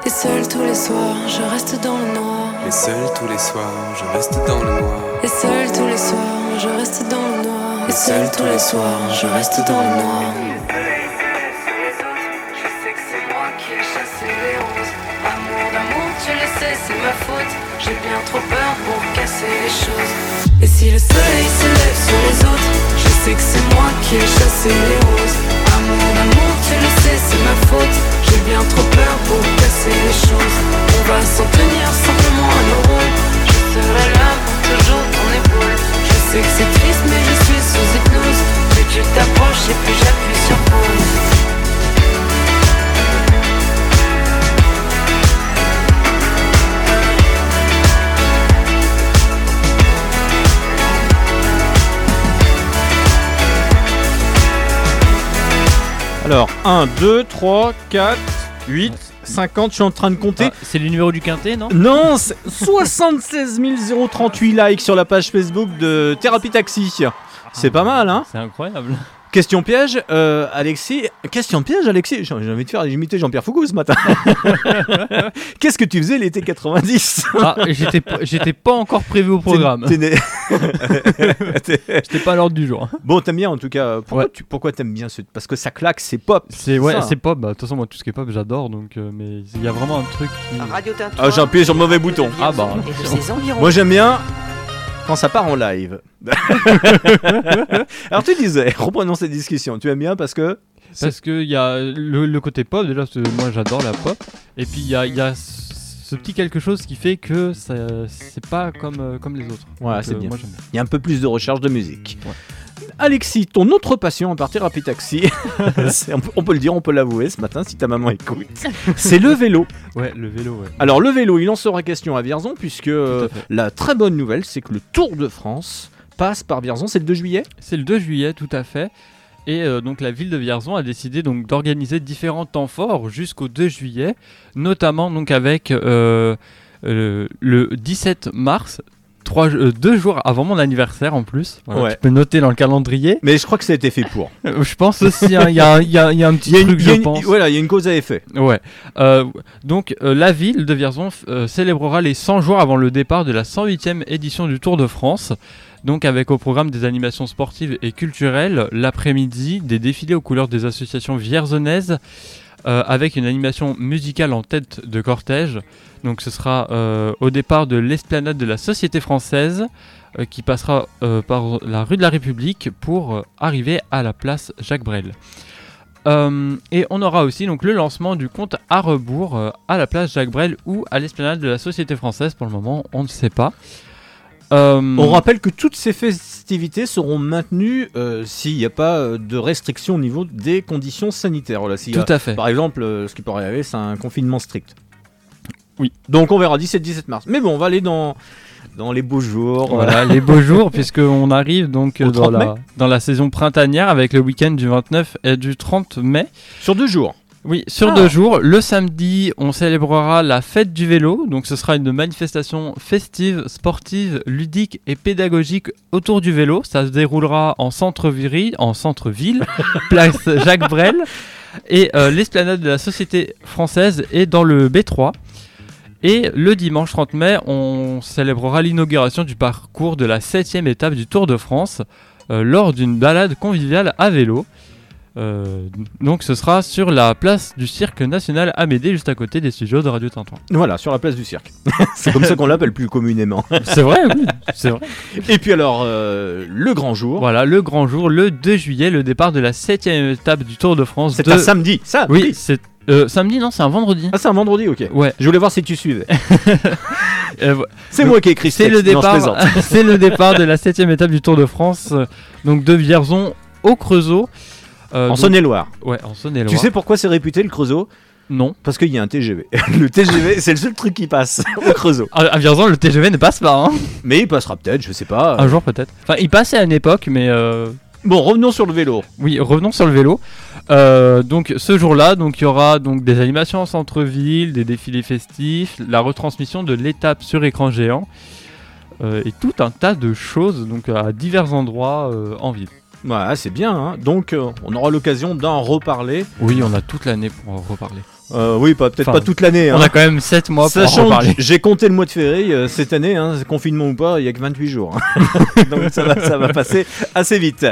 et seul tous les soirs, je reste dans le noir. mais seul tous les soirs, je reste dans le noir. Et seul tous les soirs, je reste dans le noir. Et seul tous les soirs, je reste dans le noir. Amour d'amour, tu le sais, c'est ma faute. J'ai bien trop peur pour casser les choses. Et si le soleil se lève sur les autres, je sais que c'est moi qui ai chassé les roses. Amour d'amour, tu le sais, c'est ma faute. J'ai bien trop peur pour casser les choses. On va s'en tenir simplement à nos rôles. Je serai là pour toujours ton épaule. Je sais que c'est triste, mais je suis sous hypnose. Plus tu t'approches et plus j'appuie sur pause. Alors, 1, 2, 3, 4, 8, 50, je suis en train de compter. Ah, c'est le numéro du quintet, non? Non, c'est 76 038 likes sur la page Facebook de Thérapie Taxi. C'est pas mal, hein? C'est incroyable. Question piège, euh, Alexis. Question piège, Alexis. J'ai envie de faire imiter Jean-Pierre Foucault ce matin. Qu'est-ce que tu faisais l'été 90 Ah, j'étais pas- j'étais pas encore prévu au programme. T'es- t'es né- J'étais pas à l'ordre du jour. Bon, t'aimes bien en tout cas. Pourquoi tu pourquoi t'aimes bien ce Parce que ça claque, c'est pop. C'est ouais, c'est pop. Bah, de toute façon, moi, tout ce qui est pop, j'adore. Donc, euh, mais il y a vraiment un truc. Qui... Radio. Ah, j'ai appuyé sur le mauvais bouton. Ah bah. Et de ses environs. Moi j'aime bien quand ça part en live. Alors tu disais, reprenons cette discussion. Tu aimes bien parce que Parce qu'il y a le, le côté pop, déjà, parce que moi j'adore la pop. Et puis il y a, il y a ce petit quelque chose qui fait que c'est pas comme, euh, comme les autres. Voilà, c'est euh, bien. Il y a un peu plus de recherche de musique. Alexis, ton autre passion à part Thérapie Taxi, c'est- on, peut, le dire, on peut l'avouer ce matin si ta maman écoute, c'est le vélo. Ouais, le vélo, ouais. Alors le vélo, il en sera question à Vierzon puisque la très bonne nouvelle, c'est que le Tour de France passe par Vierzon, c'est le 2 juillet? C'est le 2 juillet, tout à fait. Et euh, donc la ville de Vierzon a décidé donc d'organiser différents temps forts jusqu'au 2 juillet, notamment donc avec euh, euh, le 17 mars, trois, euh, deux jours avant mon anniversaire en plus. Voilà, Ouais. Tu peux noter dans le calendrier. Mais je crois que ça a été fait pour. Je pense aussi, hein, il y, a, il y a- il y a un petit a une- truc, je une- pense. Voilà, il y a une cause à effet. Ouais. Euh, donc euh, la ville de Vierzon célébrera les 100 jours avant le départ de la 108e édition du Tour de France. Donc avec au programme des animations sportives et culturelles, l'après-midi, des défilés aux couleurs des associations vierzonaises, euh, avec une animation musicale en tête de cortège. Donc ce sera euh, au départ de l'esplanade de la Société française, euh, qui passera par la rue de la République pour arriver à la place Jacques Brel. Et on aura aussi donc le lancement du compte à rebours à la place Jacques Brel ou à l'esplanade de la Société française. Pour le moment, on ne sait pas. Euh, On rappelle que toutes ces festivités seront maintenues euh, s'il n'y a pas euh, de restrictions au niveau des conditions sanitaires. Voilà, a- Tout à fait. Par exemple, ce qui pourrait arriver, c'est un confinement strict. Oui. Donc on verra 17-17 mars. Mais bon, on va aller dans, dans les beaux jours. Voilà, les beaux jours, puisqu'on arrive donc dans 30 mai. la, dans la saison printanière avec le week-end du 29 et du 30 mai. Sur deux jours. Oui, sur Ah. deux jours. Le samedi, on célébrera la fête du vélo. Donc, ce sera une manifestation festive, sportive, ludique et pédagogique autour du vélo. Ça se déroulera en centre-ville, en centre-ville, place Jacques Brel. Et euh, l'esplanade de la Société française est dans le B3. Et le dimanche 30 mai, on célébrera l'inauguration du parcours de la 7 étape du Tour de France euh, lors d'une balade conviviale à vélo. Euh, donc ce sera sur la place du Cirque National Amédée, juste à côté des studios de Radio Tintouin. Voilà, sur la place du cirque. c'est comme ça qu'on l'appelle plus communément. C'est vrai, oui, c'est vrai. Et puis alors, euh, le grand jour. Voilà, le grand jour, le 2 juillet, le départ de la 7 étape du Tour de France. C'est de- un samedi, ça Oui, c'est euh, samedi, non, c'est un vendredi. Ah, c'est un vendredi, ok. Ouais. Je voulais voir si tu suivais. Euh, C'est moi qui ai écrit ce C'est le départ, c'est le départ de la 7 étape du Tour de France, euh, donc de Vierzon au Creusot. Euh, En donc- Saône-et-Loire. Ouais, en Saône-et-Loire. Tu sais pourquoi c'est réputé le Creusot? Non. Parce qu'il y a un TGV. le TGV, c'est le seul truc qui passe au Creusot. À, à Vierzon, le TGV ne passe pas. Hein. Mais il passera peut-être, je sais pas. Un jour peut-être. Enfin, il passait à une époque, mais. euh, Bon, revenons sur le vélo. Oui, revenons sur le vélo. Euh, donc ce jour-là, donc il y aura donc des animations en centre-ville, des défilés festifs, la retransmission de l'étape sur écran géant euh, et tout un tas de choses donc à divers endroits en ville. Voilà, c'est bien. hein. Donc, euh, on aura l'occasion d'en reparler. Oui, on a toute l'année pour en reparler. Euh, oui, pas- peut-être Enfin, pas toute l'année. on hein. a quand même sept mois pour en Sachant que j'ai compté le mois de février euh, cette année, hein, confinement ou pas, il y a que 28 jours. hein. Donc ça va, ça va passer assez vite.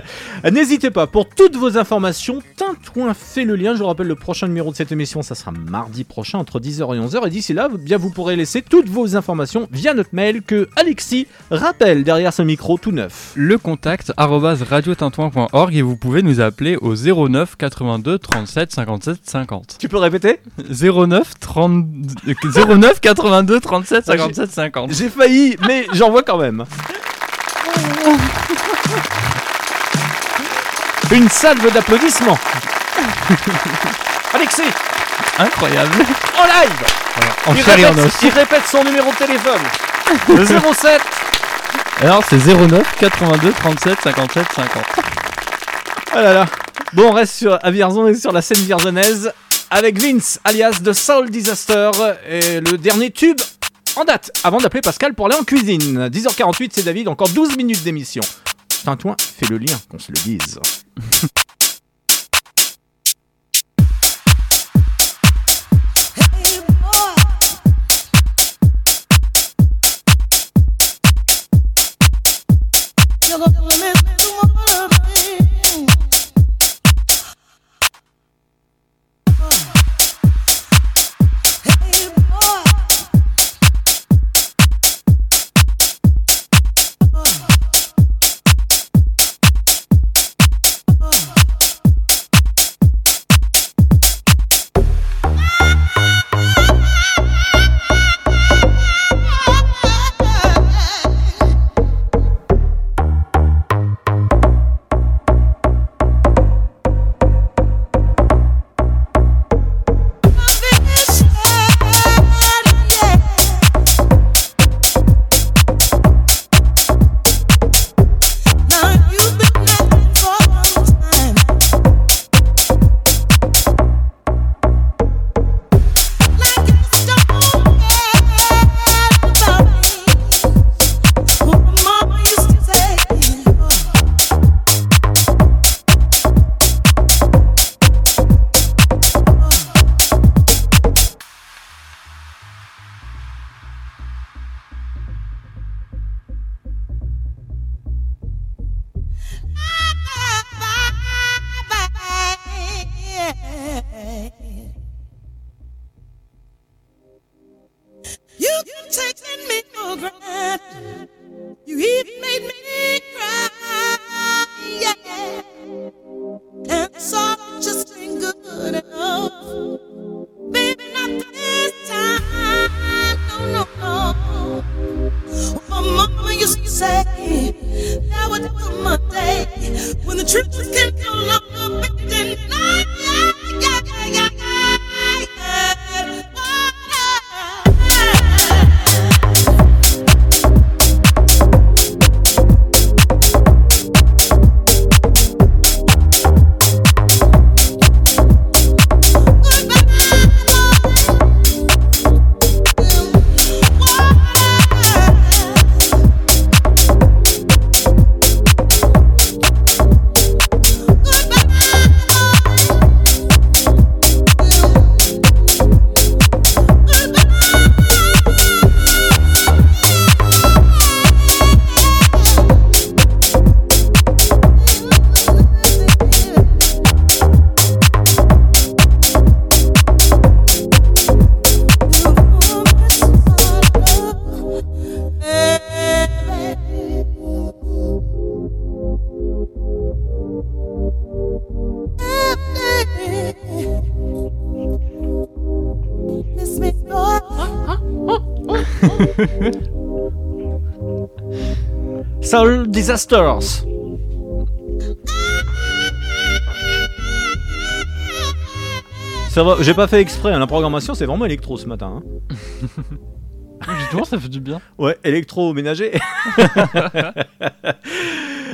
N'hésitez pas, pour toutes vos informations, Tintouin fait le lien. Je vous rappelle, le prochain numéro de cette émission, ça sera mardi prochain entre 10h et 11h. Et d'ici là, vous- bien, vous pourrez laisser toutes vos informations via notre mail que Alexis rappelle derrière ce micro tout neuf. Le contact radiotintouin.org et vous pouvez nous appeler au 09 82 37 57 50. Tu peux répéter? 09 30 09 82 37 57 50. J'ai failli, mais j'en vois quand même. Une salve d'applaudissements. Alexis, Incroyable. en live. En il, en répète, os. il répète son numéro de téléphone. Le 07. Alors c'est 09 82 37 57 50. Oh là là. Bon, on reste sur, à Vierzon et sur la scène vierzonnaise avec Vince, alias The Soul Disaster, et le dernier tube en date, avant d'appeler Pascal pour aller en cuisine. 10h48, c'est David, encore 12 minutes d'émission. Tintouin fait le lien, qu'on se le dise. Soul Disasters. Ça va, j'ai pas fait exprès, hein, la programmation c'est vraiment électro ce matin. hein. Justement, ça fait du bien. Ouais, électro-ménager.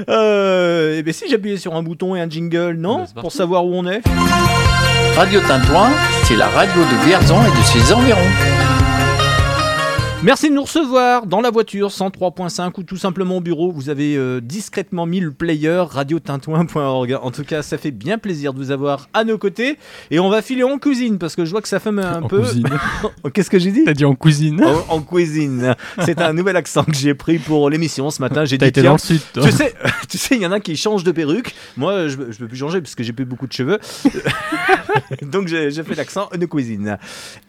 euh, et bien si j'appuyais sur un bouton et un jingle, non? Pour savoir où on est Radio Tintouin, c'est la radio de Vierzon et de ses environs. Merci de nous recevoir dans la voiture 103.5 ou tout simplement au bureau. Vous avez euh, discrètement mis le player radiotintouin.org. En tout cas, ça fait bien plaisir de vous avoir à nos côtés. Et on va filer en cuisine parce que je vois que ça fait un En peu. cuisine. Qu'est-ce que j'ai dit? T'as dit en cuisine en, en cuisine. C'est un nouvel accent que j'ai pris pour l'émission ce matin. J'ai dit été dans le sud, toi. Tu sais, tu sais, il y en a qui changent de perruque. Moi, je, je peux plus changer parce que j'ai plus beaucoup de cheveux. Donc j'ai j'ai fait l'accent de cuisine.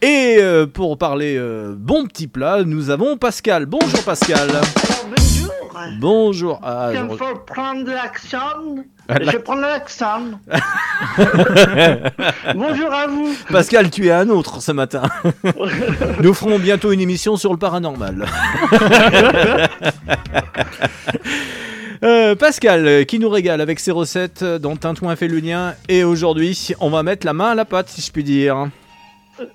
Et euh, pour parler euh, bon petit plat, nous avons Pascal. Bonjour Pascal. Bonjour. Bonjour. Ah, Il je faut prendre l'accent. Ah, Je prends l'accent. Bonjour à vous. Pascal, tu es un autre ce matin. Nous ferons bientôt une émission sur le paranormal. Euh, Pascal, euh, qui nous régale avec ses recettes euh, dont Tintouin fait le lien. Et aujourd'hui, on va mettre la main à la pâte, si je puis dire.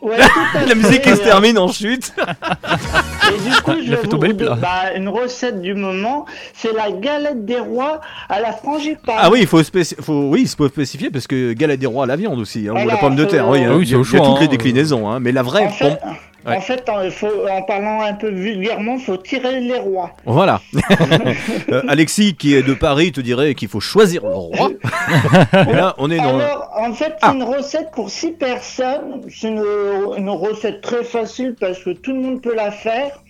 Ouais, la musique qui se termine en chute. Et du coup, je vais vous tomber le bah, une recette du moment, c'est la galette des rois à la frangipane. Ah oui, il faut, faut, oui, il faut spécifier parce que galette des rois à la viande aussi, hein, ou la pomme de terre. euh, oui, hein, Ah oui, il y c'est a, au il y a choix, toutes les hein. déclinaisons, hein, mais la vraie. En fait, ouais. en, fait, en, faut- en parlant un peu vulgairement, il faut tirer les rois. Voilà. Euh, Alexis, qui est de Paris, te dirait qu'il faut choisir le roi. Et là, on est dans. Alors, en fait, Ah. c'est une recette pour 6 personnes. C'est une, une recette très facile parce que tout le monde peut la faire.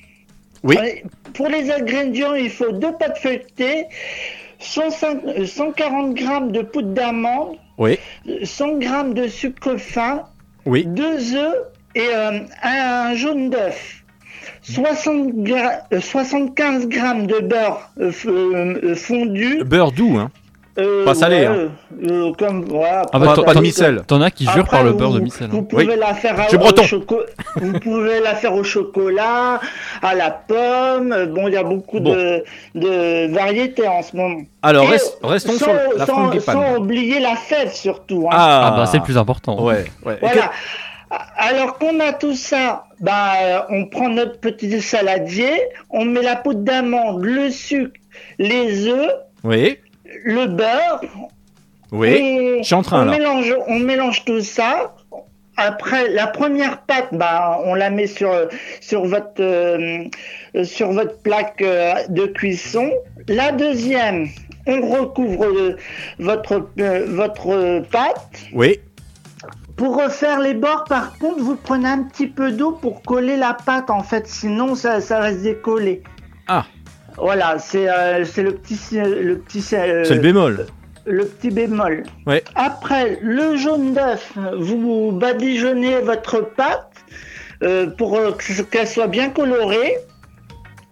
Oui. Allez, Pour les ingrédients, il faut deux pâtes feuilletées, 105 euh, 140 grammes de poudre d'amande, Oui. 100 grammes de sucre fin, Oui. deux œufs et euh, un jaune d'œuf. 60 gra- euh, 75 grammes de beurre euh, fondu. Beurre doux, hein. Euh, Pas salé, ouais, hein. euh, comme, voilà, Ah bah, Pas- de micelle. T'en as qui jurent Après, par le vous- beurre de micelle. Vous hein. pouvez Oui. la faire à- Vous pouvez la faire au chocolat, à la pomme. Bon, il y a beaucoup Bon. de, de variétés en ce moment. Alors, Et restons sans, sur la sans, sans oublier la fève surtout. hein. Ah bah c'est le plus important. Ouais, ouais. Voilà. Alors qu'on a tout ça, bah, euh, on prend notre petit saladier, on met la poudre d'amande, le sucre, les œufs, Oui, le beurre. oui. Et Je suis en train, on là. Mélange, on mélange tout ça. Après, la première pâte, bah, on la met sur, sur, votre, euh, sur votre plaque euh, de cuisson. La deuxième, on recouvre euh, votre, votre pâte. Oui. Pour refaire les bords, par contre, vous prenez un petit peu d'eau pour coller la pâte, en fait, sinon ça, ça va se décoller. Ah. Voilà, c'est euh, le petit, le petit, euh, C'est le bémol. le petit bémol. Ouais. Après, le jaune d'œuf, vous badigeonnez votre pâte euh, pour euh, que- qu'elle soit bien colorée.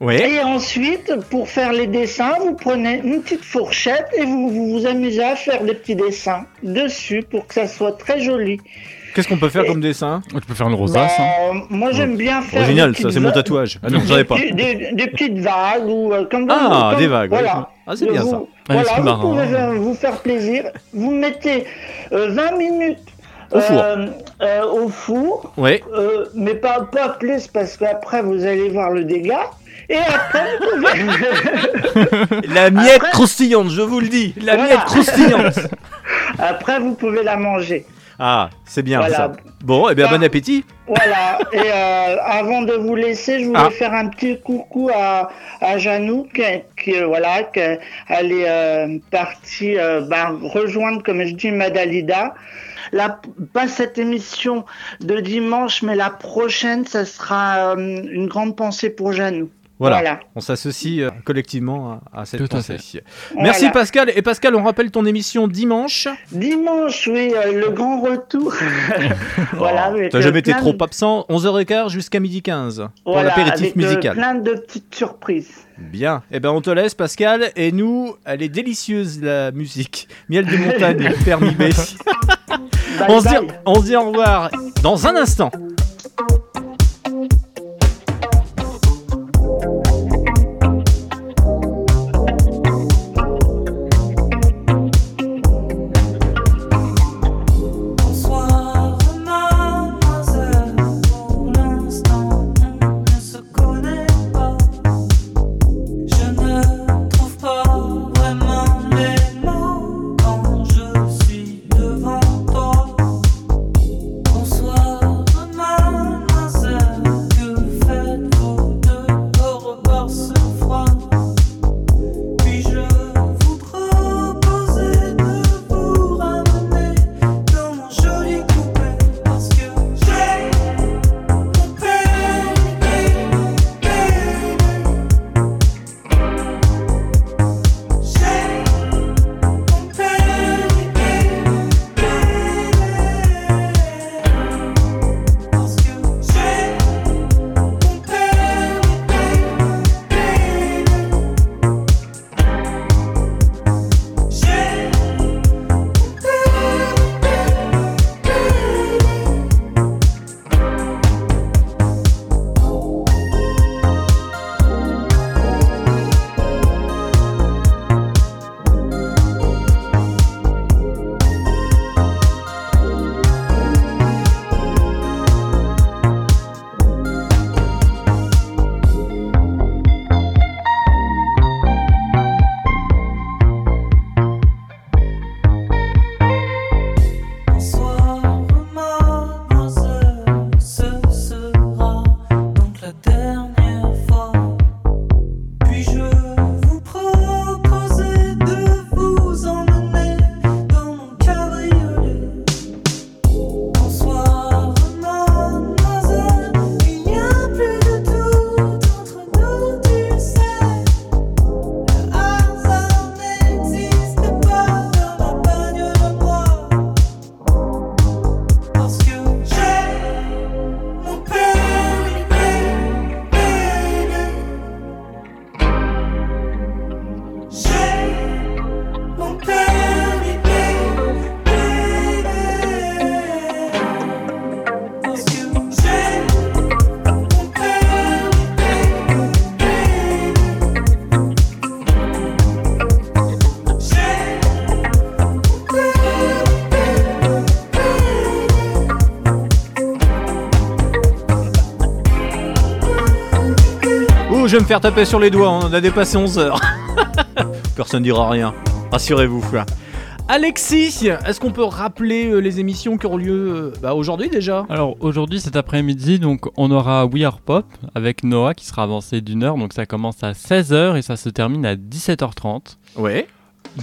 Oui. Et ensuite, pour faire les dessins, vous prenez une petite fourchette et vous vous, vous amusez à faire des petits dessins dessus pour que ça soit très joli. Qu'est-ce qu'on peut faire comme dessin? Tu peux faire une rosace. Bah, hein. moi, j'aime bien faire. Original, ça, c'est mon tatouage. Ah non, j'en ai des pas. Des, des petites vagues ou euh, comme Ah, comme- des vagues, oui. Voilà. Ah, c'est bien Vous- ça. Voilà, vous marrant. pouvez euh, vous faire plaisir. Vous mettez euh, 20 minutes Au four. euh, euh, au four. Oui. Euh, mais pas, pas plus parce qu'après vous allez voir le dégât. Et après, vous pouvez... La miette Après- croustillante, je vous le dis. La Voilà. miette croustillante. après, vous pouvez la manger. Ah, c'est bien Voilà. ça. Bon, eh bien, Bah, bon appétit. Voilà, et euh, avant de vous laisser, je voulais Ah. faire un petit coucou à, à Janou, qui, qui, euh, voilà, qui, elle est euh, partie euh, bah, rejoindre, comme je dis, Madalida. La, pas cette émission de dimanche, mais la prochaine, ça sera euh, une grande pensée pour Janou. Voilà. Voilà. On s'associe euh, collectivement à, à cette Tout pensée. Merci Voilà. Pascal. Et Pascal, on rappelle ton émission dimanche. Dimanche, oui, euh, le grand retour. voilà, avec, T'as jamais été trop de- absent. 11h15 jusqu'à midi 15 pour voilà, l'apéritif euh, musical. plein de petites surprises. Bien. Eh ben, on te laisse, Pascal. Et nous, elle est délicieuse la musique. Miel de montagne, permis B. On, se dit, bye. on se dit au revoir dans un instant. Bientôt, je vais me faire taper sur les doigts. On a dépassé 11 heures. Personne dira rien. Rassurez-vous. Alexis, est-ce qu'on peut rappeler euh, les émissions qui auront lieu euh, bah, aujourd'hui déjà? Alors aujourd'hui, cet après-midi, donc on aura We Are Pop avec Noah qui sera avancé d'une heure, donc ça commence à 16h et ça se termine à 17h30. Ouais.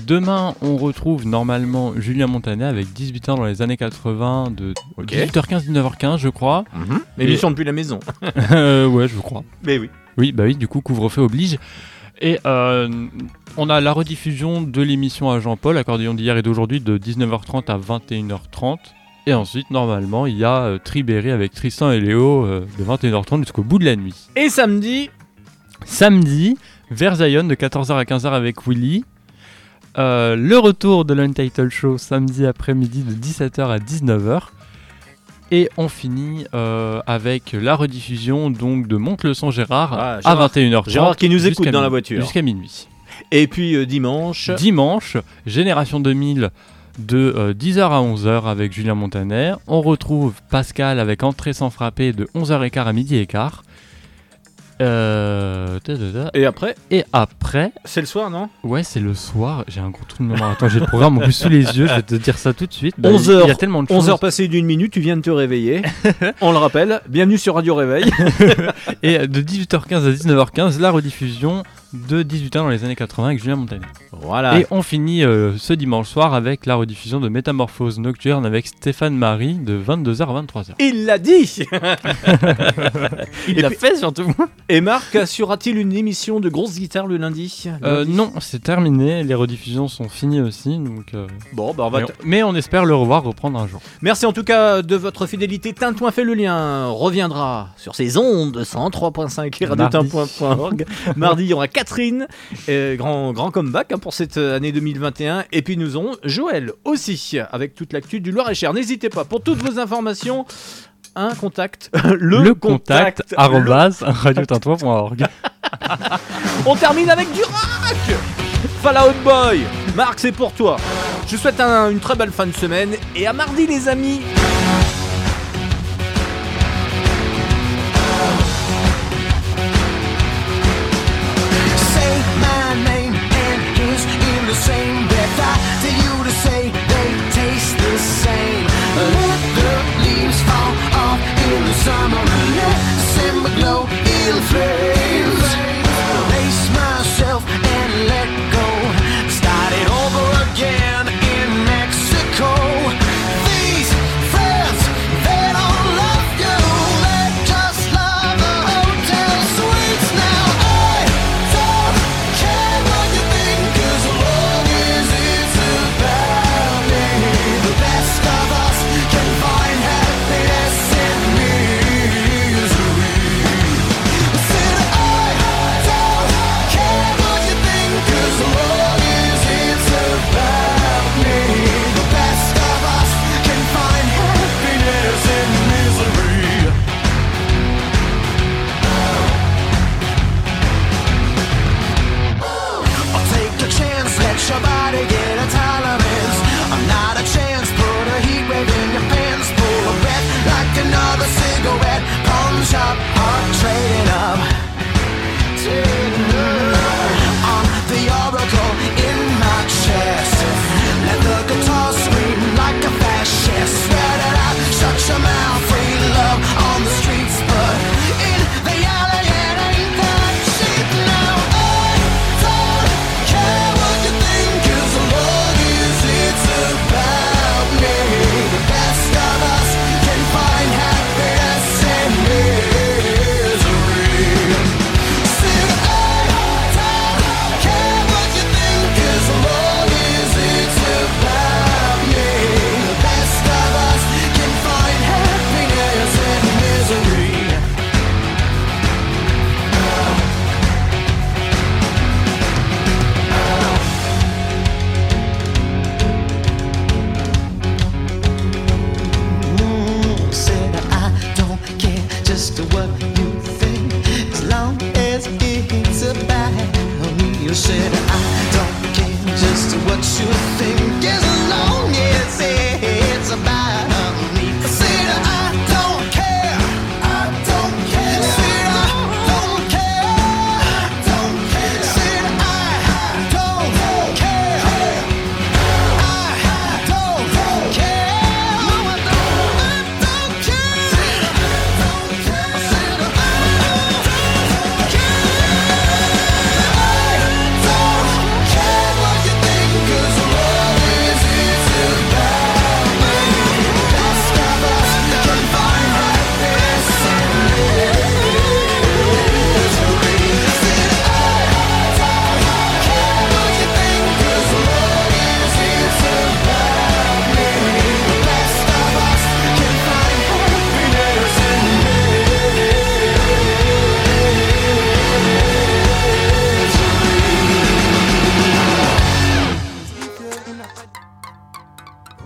Demain, on retrouve normalement Julien Montanet avec 18 ans dans les années 80 de Ok. 18h15 19h15 je crois. Mais L'émission depuis la maison. Euh, ouais, je crois. Mais oui. Oui, bah oui, du coup, couvre-feu oblige. Et euh, on a la rediffusion de l'émission à Jean-Paul, accordéon d'hier et d'aujourd'hui, de 19h30 à 21h30. Et ensuite, normalement, il y a euh, avec Tristan et Léo euh, de 21h30 jusqu'au bout de la nuit. Et samedi Samedi, Versailles de 14h à 15h avec Willy. Euh, le retour de l'Untitled Show samedi après-midi de 17h à 19h. Et on finit euh, avec la rediffusion donc de Monte le son Gérard Ah, à Gérard- 21h30. Gérard qui nous écoute dans la voiture. Jusqu'à minuit. Et puis euh, dimanche. Dimanche, Génération 2000 de euh, 10h à 11h avec Julien Montaner. On retrouve Pascal avec Entrée sans frapper de 11h15 à midi et quart. Euh. Et après Et après, C'est le soir, non? Ouais, c'est le soir. J'ai un gros trou de mémoire. Attends, j'ai le programme en plus sous les yeux. Je vais te dire ça tout de suite. Bah, 11 Il heures, y a tellement de 11 choses. heures passées d'une minute, tu viens de te réveiller. On le rappelle, bienvenue sur Radio Réveil. Et de 18h15 à 19h15, la rediffusion de 18h dans les années 80 avec Julien Montaner. Voilà. Et on finit euh, ce dimanche soir avec la rediffusion de Métamorphose Nocturne avec Stéphane Marie de 22h à 23h. Il l'a dit Il Et l'a fait surtout. Et Marc, assurera-t-il une émission de grosse guitare le lundi Euh, Lundi non, c'est terminé. Les rediffusions sont finies aussi. Donc, euh, Bon, bah on va mais, on, mais on espère le revoir reprendre un jour. Merci en tout cas de votre fidélité. Tintouin fait le lien reviendra sur ces ondes 103.5 et radiotin.org. Mardi, il y aura Catherine, euh, grand, grand comeback hein, pour cette année 2021. Et puis nous aurons Joël aussi avec toute l'actu du Loir-et-Cher. N'hésitez pas pour toutes vos informations. Un contact, le, Le, contact, arrobase radiotintouin.org. On termine avec du rock Fallout Boy Marc, c'est pour toi. Je vous souhaite un- une très belle fin de semaine et à mardi les amis